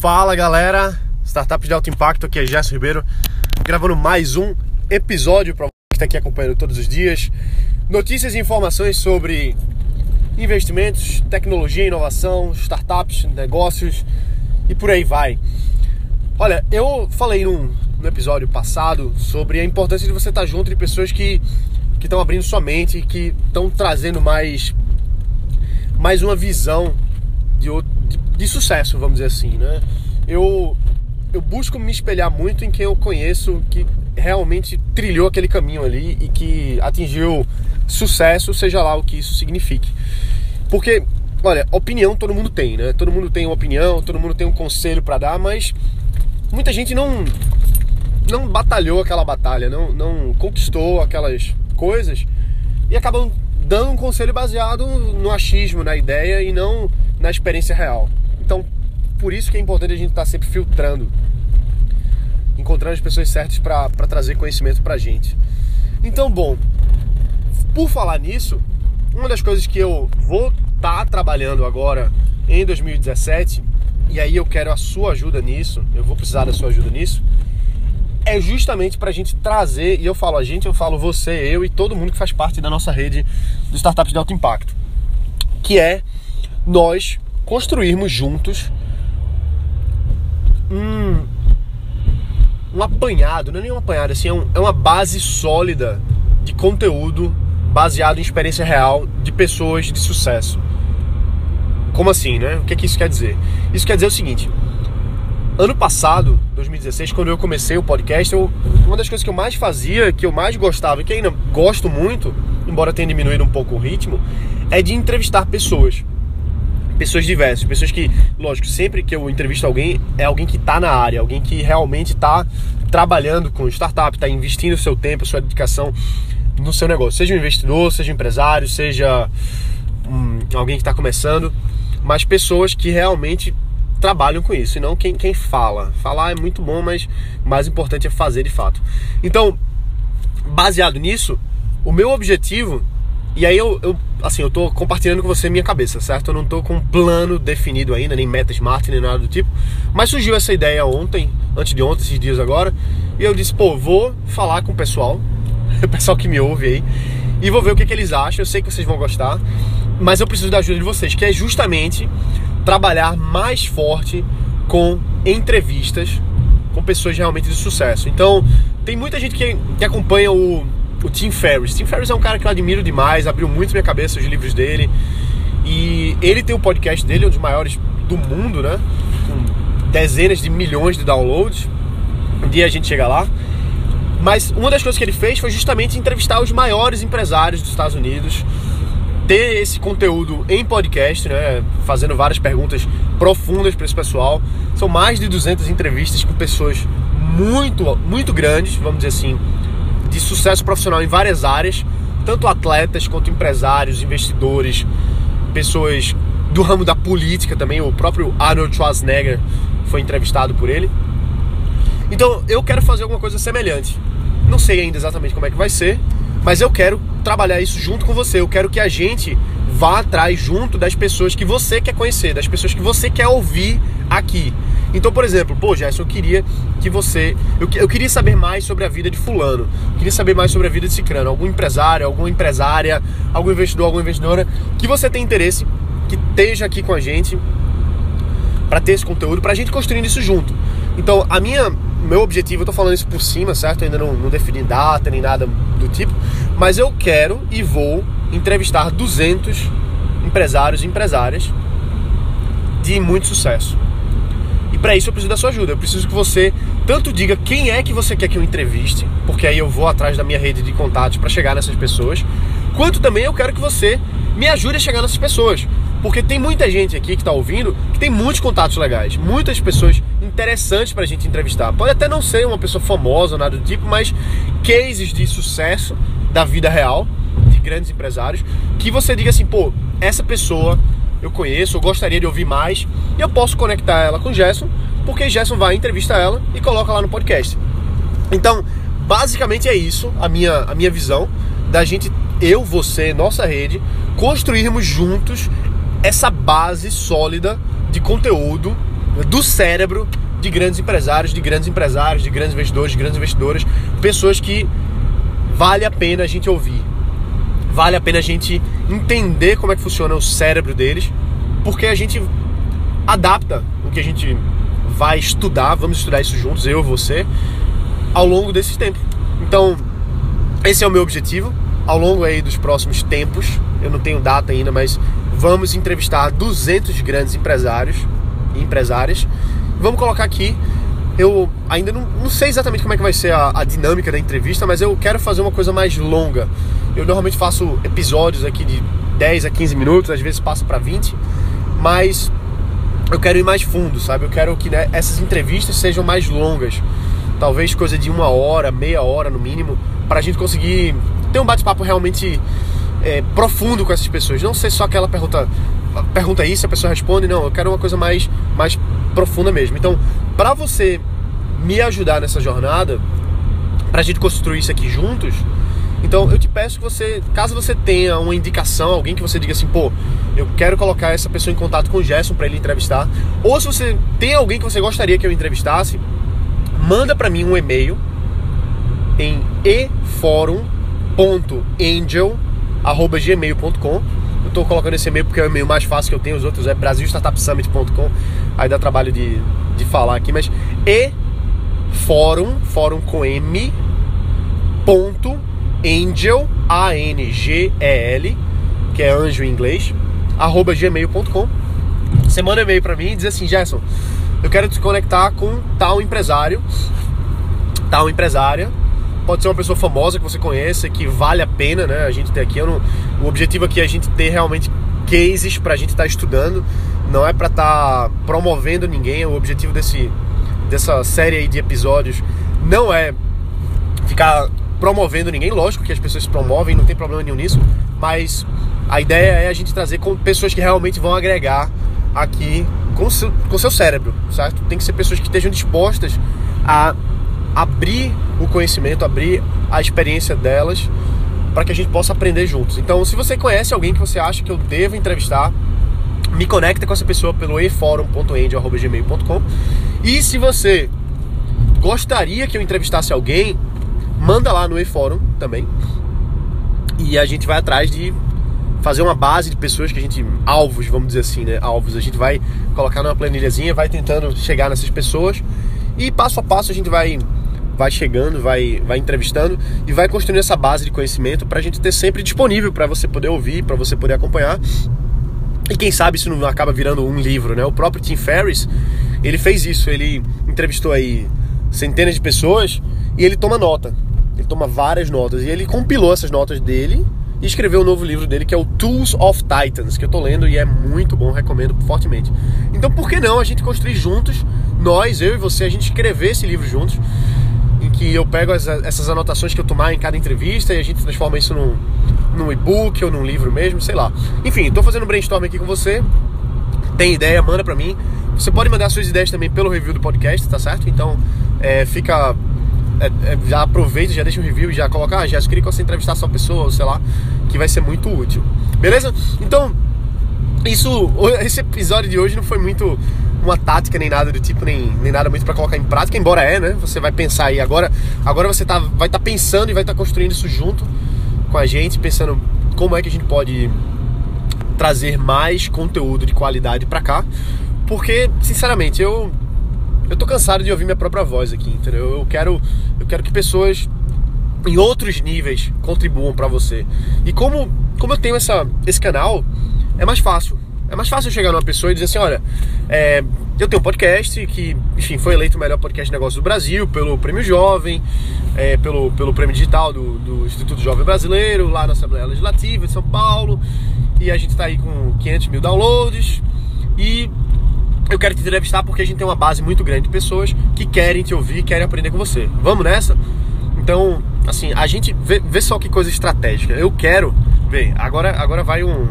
Fala galera, Startups de Alto Impacto, aqui é Gerson Ribeiro, gravando mais um episódio para você que está aqui acompanhando todos os dias. Notícias e informações sobre investimentos, tecnologia, inovação, startups, negócios e por aí vai. Olha, eu falei num, no episódio passado sobre a importância de você estar junto de pessoas que que estão abrindo sua mente, que estão trazendo mais mais uma visão de, de, de, sucesso, vamos dizer assim, né? Eu eu busco me espelhar muito em quem eu conheço que realmente trilhou aquele caminho ali e que atingiu sucesso, seja lá o que isso signifique. Porque, olha, opinião todo mundo tem, né? Todo mundo tem uma opinião, todo mundo tem um conselho para dar, mas muita gente não não batalhou aquela batalha, não, não conquistou aquelas coisas e acabam dando um conselho baseado no achismo, na ideia e não na experiência real. Então, por isso que é importante a gente estar tá sempre filtrando, encontrando as pessoas certas para trazer conhecimento para a gente. Então, bom, por falar nisso, uma das coisas que eu vou estar tá trabalhando agora em 2017, e aí eu quero a sua ajuda nisso, eu vou precisar da sua ajuda nisso, é justamente para a gente trazer, e eu falo a gente, eu falo você, eu e todo mundo que faz parte da nossa rede de startups de alto impacto, que é nós construirmos juntos um, um apanhado, não é nem um apanhado, assim, é, um, é uma base sólida de conteúdo baseado em experiência real de pessoas de sucesso. Como assim, né? O que, é que isso quer dizer? Isso quer dizer o seguinte: ano passado, 2016, quando eu comecei o podcast, eu, uma das coisas que eu mais fazia, que eu mais gostava, e que ainda gosto muito, embora tenha diminuído um pouco o ritmo, é de entrevistar pessoas. Pessoas diversas, pessoas que, lógico, sempre que eu entrevisto alguém, é alguém que está na área, alguém que realmente está trabalhando com startup, está investindo seu tempo, sua dedicação no seu negócio. Seja um investidor, seja um empresário, seja um, alguém que está começando, mas pessoas que realmente trabalham com isso, e não quem, quem fala. Falar é muito bom, mas mais importante é fazer de fato. Então, baseado nisso, o meu objetivo, e aí eu, eu assim, eu tô compartilhando com você minha cabeça, certo? Eu não tô com um plano definido ainda, nem meta smart, nem nada do tipo, mas surgiu essa ideia ontem, antes de ontem, esses dias agora, e eu disse, pô, vou falar com o pessoal, o pessoal que me ouve aí, e vou ver o que, que eles acham. Eu sei que vocês vão gostar, mas eu preciso da ajuda de vocês, que é justamente trabalhar mais forte com entrevistas com pessoas realmente de sucesso. Então, tem muita gente que, que acompanha o, o Tim Ferriss. Tim Ferriss é um cara que eu admiro demais, abriu muito minha cabeça os livros dele. E ele tem o um podcast dele, um dos maiores do mundo, né? Com dezenas de milhões de downloads. Um dia a gente chega lá. Mas uma das coisas que ele fez foi justamente entrevistar os maiores empresários dos Estados Unidos, ter esse conteúdo em podcast, né, fazendo várias perguntas profundas para esse pessoal. São mais de 200 entrevistas com pessoas muito, muito grandes, vamos dizer assim, de sucesso profissional em várias áreas, tanto atletas quanto empresários, investidores, pessoas do ramo da política também. O próprio Arnold Schwarzenegger foi entrevistado por ele. Então eu quero fazer alguma coisa semelhante. Não sei ainda exatamente como é que vai ser, mas eu quero trabalhar isso junto com você. Eu quero que a gente vá atrás junto das pessoas que você quer conhecer, das pessoas que você quer ouvir aqui. Então, por exemplo, pô, Gerson, eu queria que você. Eu, eu queria saber mais sobre a vida de Fulano. Eu queria saber mais sobre a vida de Cicrano. Algum empresário, alguma empresária, algum investidor, alguma investidora que você tem interesse, que esteja aqui com a gente para ter esse conteúdo, para a gente construindo isso junto. Então, a minha meu objetivo, eu tô falando isso por cima, certo? Eu ainda não, não defini data nem nada do tipo, mas eu quero e vou entrevistar 200 empresários e empresárias de muito sucesso. Para isso eu preciso da sua ajuda. Eu preciso que você tanto diga quem é que você quer que eu entreviste, porque aí eu vou atrás da minha rede de contatos para chegar nessas pessoas, quanto também eu quero que você me ajude a chegar nessas pessoas. Porque tem muita gente aqui que está ouvindo que tem muitos contatos legais, muitas pessoas interessantes para a gente entrevistar. Pode até não ser uma pessoa famosa nada do tipo, mas cases de sucesso da vida real, de grandes empresários, que você diga assim, pô, essa pessoa eu conheço, eu gostaria de ouvir mais, e eu posso conectar ela com o Gerson, porque Gerson vai entrevistar ela e coloca lá no podcast. Então, basicamente é isso a minha, a minha visão da gente, eu, você, nossa rede, construirmos juntos essa base sólida de conteúdo do cérebro de grandes empresários, de grandes empresários, de grandes investidores, de grandes investidoras, pessoas que vale a pena a gente ouvir. Vale a pena a gente entender como é que funciona o cérebro deles, porque a gente adapta o que a gente vai estudar, vamos estudar isso juntos, eu você, ao longo desse tempo. Então, esse é o meu objetivo ao longo aí dos próximos tempos. Eu não tenho data ainda, mas vamos entrevistar 200 grandes empresários e empresárias. Vamos colocar aqui. Eu ainda não, não sei exatamente como é que vai ser a, a dinâmica da entrevista, mas eu quero fazer uma coisa mais longa. Eu normalmente faço episódios aqui de 10 a 15 minutos, às vezes passo para 20, mas eu quero ir mais fundo, sabe? Eu quero que né, essas entrevistas sejam mais longas, talvez coisa de uma hora, meia hora no mínimo, para a gente conseguir ter um bate-papo realmente é, profundo com essas pessoas. Não ser só aquela pergunta, pergunta isso, a pessoa responde. Não, eu quero uma coisa mais, mais profunda mesmo. Então, para você me ajudar nessa jornada, para a gente construir isso aqui juntos, então eu te peço que você, caso você tenha uma indicação, alguém que você diga assim, pô, eu quero colocar essa pessoa em contato com o Gerson para ele entrevistar, ou se você tem alguém que você gostaria que eu entrevistasse, manda para mim um e-mail em eforum.angel@gmail.com. Eu estou colocando esse e-mail porque é o e-mail mais fácil que eu tenho, os outros é brasilstartupsummit.com. Aí dá trabalho de, de falar aqui, mas e fórum, fórum com M, ponto, angel, A-N-G-E-L, que é anjo em inglês, arroba gmail.com. Você manda um e-mail para mim e diz assim, Gerson, eu quero te conectar com tal empresário, tal empresária, pode ser uma pessoa famosa que você conheça, que vale a pena, né? A gente ter aqui. Não, o objetivo aqui é a gente ter realmente cases para a gente estar tá estudando, não é para estar tá promovendo ninguém. O objetivo desse, dessa série de episódios não é ficar promovendo ninguém. Lógico que as pessoas se promovem, não tem problema nenhum nisso, mas a ideia é a gente trazer com pessoas que realmente vão agregar aqui com seu, com seu cérebro, certo? Tem que ser pessoas que estejam dispostas a abrir o conhecimento, abrir a experiência delas para que a gente possa aprender juntos. Então, se você conhece alguém que você acha que eu devo entrevistar, me conecta com essa pessoa pelo eforum.end@gmail.com. E se você gostaria que eu entrevistasse alguém, manda lá no eForum também. E a gente vai atrás de fazer uma base de pessoas que a gente alvos, vamos dizer assim, né? Alvos. A gente vai colocar numa planilhazinha, vai tentando chegar nessas pessoas e passo a passo a gente vai vai chegando, vai, vai entrevistando e vai construindo essa base de conhecimento para a gente ter sempre disponível para você poder ouvir, para você poder acompanhar. E quem sabe isso não acaba virando um livro, né? O próprio Tim Ferriss, ele fez isso, ele entrevistou aí centenas de pessoas e ele toma nota. Ele toma várias notas e ele compilou essas notas dele e escreveu um novo livro dele que é o Tools of Titans, que eu tô lendo e é muito bom, recomendo fortemente. Então, por que não a gente construir juntos, nós, eu e você, a gente escrever esse livro juntos que eu pego as, essas anotações que eu tomar em cada entrevista e a gente transforma isso num, num e-book ou num livro mesmo, sei lá. Enfim, estou fazendo um brainstorm aqui com você. Tem ideia, manda pra mim. Você pode mandar suas ideias também pelo review do podcast, tá certo? Então, é, fica. É, é, já aproveita, já deixa um review, já coloca, ah, já queria que você entrevistar sua pessoa, sei lá, que vai ser muito útil. Beleza? Então, isso, esse episódio de hoje não foi muito uma tática nem nada do tipo, nem, nem nada muito para colocar em prática, embora é, né? Você vai pensar aí agora, agora você tá, vai estar tá pensando e vai estar tá construindo isso junto com a gente, pensando como é que a gente pode trazer mais conteúdo de qualidade para cá, porque sinceramente eu eu tô cansado de ouvir minha própria voz aqui, entendeu? Eu quero eu quero que pessoas em outros níveis contribuam para você. E como como eu tenho essa esse canal, é mais fácil é mais fácil chegar numa pessoa e dizer assim, olha, é, eu tenho um podcast que, enfim, foi eleito o melhor podcast de negócio do Brasil pelo Prêmio Jovem, é, pelo, pelo Prêmio Digital do, do Instituto Jovem Brasileiro, lá na Assembleia Legislativa de São Paulo. E a gente está aí com 500 mil downloads. E eu quero te entrevistar porque a gente tem uma base muito grande de pessoas que querem te ouvir, querem aprender com você. Vamos nessa? Então, assim, a gente vê, vê só que coisa estratégica. Eu quero ver. Agora, agora vai um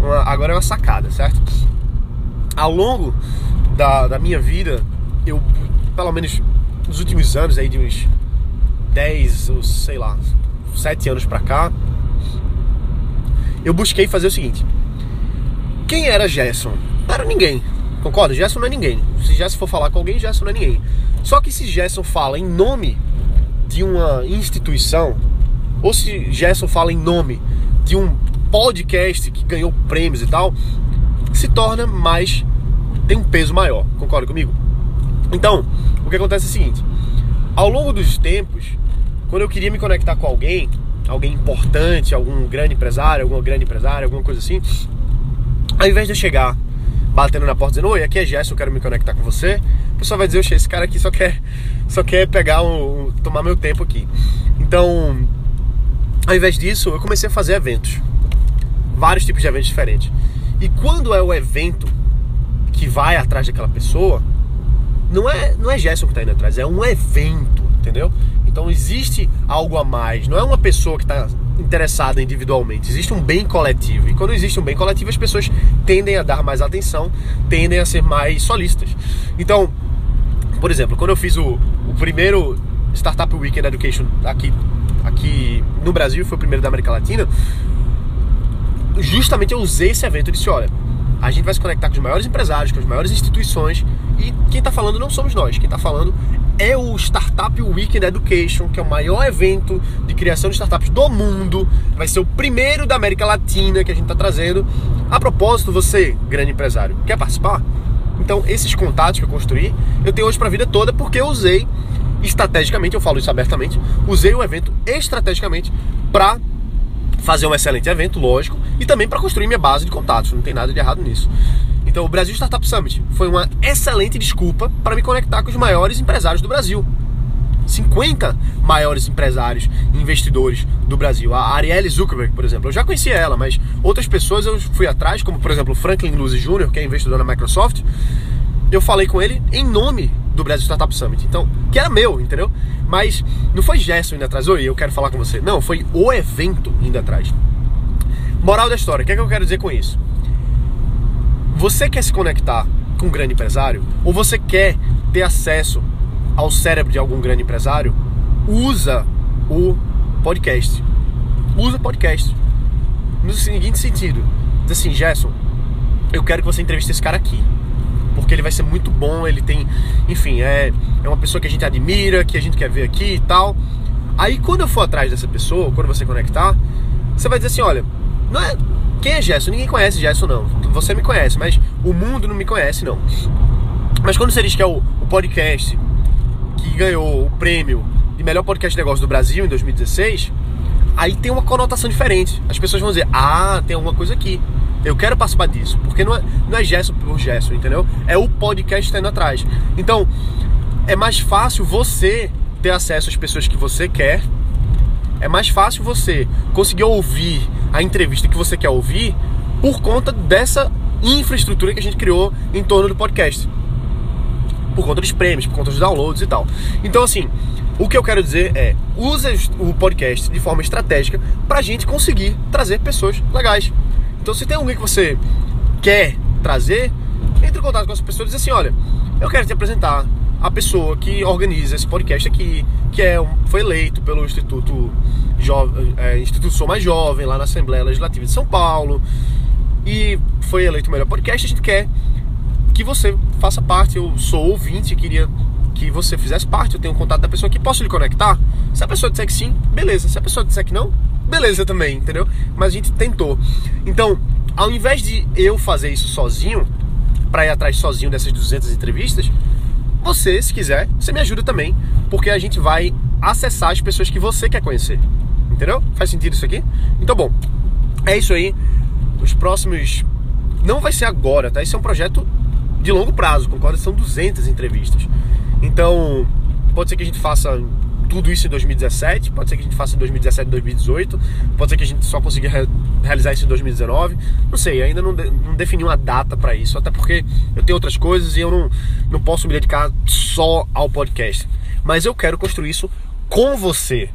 uma, agora é uma sacada, certo? Ao longo da, da minha vida, eu, pelo menos nos últimos anos, aí de uns 10 ou sei lá, 7 anos pra cá, eu busquei fazer o seguinte: quem era Gerson? Era ninguém. Concorda? Gerson não é ninguém. Se Gerson for falar com alguém, Gerson não é ninguém. Só que se Gerson fala em nome de uma instituição, ou se Gerson fala em nome de um podcast que ganhou prêmios e tal, se torna mais. Tem um peso maior. Concorda comigo? Então, o que acontece é o seguinte: ao longo dos tempos, quando eu queria me conectar com alguém, alguém importante, algum grande empresário, alguma grande empresária, alguma coisa assim, ao invés de eu chegar batendo na porta dizendo, oi, aqui é Gerson, eu quero me conectar com você, o pessoal vai dizer, oxe, esse cara aqui só quer, só quer pegar um, tomar meu tempo aqui. Então, ao invés disso, eu comecei a fazer eventos. Vários tipos de eventos diferentes. E quando é o evento que vai atrás daquela pessoa, não é, não é Gerson que está indo atrás, é um evento, entendeu? Então existe algo a mais, não é uma pessoa que está interessada individualmente, existe um bem coletivo. E quando existe um bem coletivo, as pessoas tendem a dar mais atenção, tendem a ser mais solistas. Então, por exemplo, quando eu fiz o, o primeiro Startup Weekend Education aqui, aqui no Brasil, foi o primeiro da América Latina, justamente eu usei esse evento e disse, olha, a gente vai se conectar com os maiores empresários, com as maiores instituições e quem está falando não somos nós, quem está falando é o Startup Weekend Education, que é o maior evento de criação de startups do mundo. Vai ser o primeiro da América Latina que a gente está trazendo. A propósito, você, grande empresário, quer participar? Então, esses contatos que eu construí, eu tenho hoje para a vida toda porque eu usei estrategicamente, eu falo isso abertamente, usei o evento estrategicamente para fazer um excelente evento, lógico, e também para construir minha base de contatos. Não tem nada de errado nisso. Então, o Brasil Startup Summit foi uma excelente desculpa para me conectar com os maiores empresários do Brasil. 50 maiores empresários e investidores do Brasil. A Arielle Zuckerberg, por exemplo, eu já conhecia ela, mas outras pessoas eu fui atrás, como por exemplo Franklin Luce Jr., que é investidor na Microsoft. Eu falei com ele em nome do Brasil Startup Summit. Então, que era meu, entendeu? Mas não foi Gerson indo atrás, oi, eu quero falar com você. Não, foi o evento indo atrás. Moral da história, o que é que eu quero dizer com isso? Você quer se conectar com um grande empresário? Ou você quer ter acesso ao cérebro de algum grande empresário? Usa o podcast. Usa o podcast. No seguinte sentido: diz assim, Gerson, eu quero que você entreviste esse cara aqui. Porque ele vai ser muito bom, ele tem. Enfim, é, é uma pessoa que a gente admira, que a gente quer ver aqui e tal. Aí quando eu for atrás dessa pessoa, quando você conectar, você vai dizer assim: olha, não é, quem é Gerson? Ninguém conhece Gerson, não. Você me conhece, mas o mundo não me conhece, não. Mas quando você diz que é o, o podcast que ganhou o prêmio de melhor podcast de negócio do Brasil em 2016, aí tem uma conotação diferente. As pessoas vão dizer, ah, tem alguma coisa aqui. Eu quero participar disso. Porque não é, não é Gerson por Gerson, entendeu? É o podcast está indo atrás. Então, é mais fácil você ter acesso às pessoas que você quer. É mais fácil você conseguir ouvir a entrevista que você quer ouvir por conta dessa infraestrutura que a gente criou em torno do podcast. Por conta dos prêmios, por conta dos downloads e tal. Então, assim, o que eu quero dizer é, use o podcast de forma estratégica para a gente conseguir trazer pessoas legais. Então, se tem alguém que você quer trazer, entre em contato com essa pessoa e diz assim, olha, eu quero te apresentar a pessoa que organiza esse podcast aqui, que é, foi eleito pelo Instituto, Jovem, é, Instituto Sou Mais Jovem, lá na Assembleia Legislativa de São Paulo, e foi eleito o melhor podcast. A gente quer que você faça parte. Eu sou ouvinte, queria que você fizesse parte. Eu tenho um contato da pessoa que posso lhe conectar. Se a pessoa disser que sim, beleza. Se a pessoa disser que não, beleza também, entendeu? Mas a gente tentou. Então, ao invés de eu fazer isso sozinho, para ir atrás sozinho dessas 200 entrevistas, você, se quiser, você me ajuda também, porque a gente vai acessar as pessoas que você quer conhecer. Entendeu? Faz sentido isso aqui? Então, bom, é isso aí. Os próximos. Não vai ser agora, tá? Esse é um projeto de longo prazo, concorda? São 200 entrevistas. Então, pode ser que a gente faça tudo isso em 2017, pode ser que a gente faça em 2017, 2018, pode ser que a gente só consiga re realizar isso em 2019. Não sei, ainda não, de não defini uma data para isso, até porque eu tenho outras coisas e eu não, não posso me dedicar só ao podcast. Mas eu quero construir isso com você.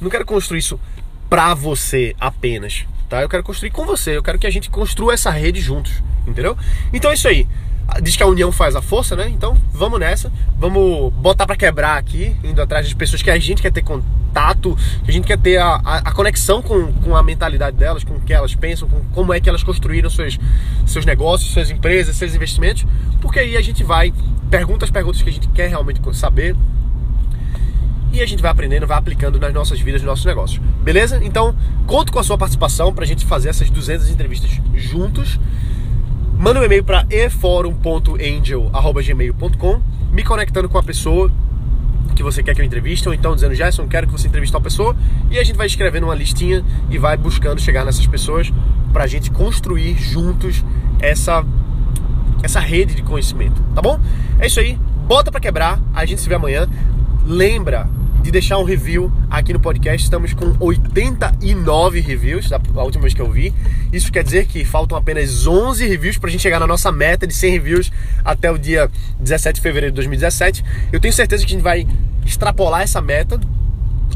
Não quero construir isso para você apenas, tá? Eu quero construir com você, eu quero que a gente construa essa rede juntos, entendeu? Então é isso aí. Diz que a união faz a força, né? Então vamos nessa, vamos botar para quebrar aqui, indo atrás das pessoas que a gente quer ter contato, que a gente quer ter a, a, a, conexão com, com a mentalidade delas, com o que elas pensam, com como é que elas construíram seus, seus negócios, suas empresas, seus investimentos, porque aí a gente vai, pergunta as perguntas que a gente quer realmente saber, e a gente vai aprendendo, vai aplicando nas nossas vidas, nos nossos negócios. Beleza? Então, conto com a sua participação para a gente fazer essas 200 entrevistas juntos. Manda um e-mail para eforum.angel.gmail.com me conectando com a pessoa que você quer que eu entreviste, ou então dizendo, Gerson, quero que você entreviste tal pessoa, e a gente vai escrevendo uma listinha e vai buscando chegar nessas pessoas para a gente construir juntos essa, essa rede de conhecimento, tá bom? É isso aí, bota para quebrar, a gente se vê amanhã. Lembra, de deixar um review aqui no podcast. Estamos com 89 reviews da última vez que eu vi. Isso quer dizer que faltam apenas 11 reviews para a gente chegar na nossa meta de 100 reviews até o dia 17 de fevereiro de 2017. Eu tenho certeza que a gente vai extrapolar essa meta.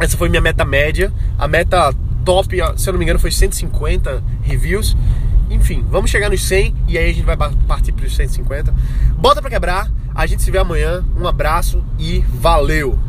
Essa foi minha meta média. A meta top, se eu não me engano, foi 150 reviews. Enfim, vamos chegar nos 100 e aí a gente vai partir para os 150. Bota para quebrar. A gente se vê amanhã. Um abraço e valeu!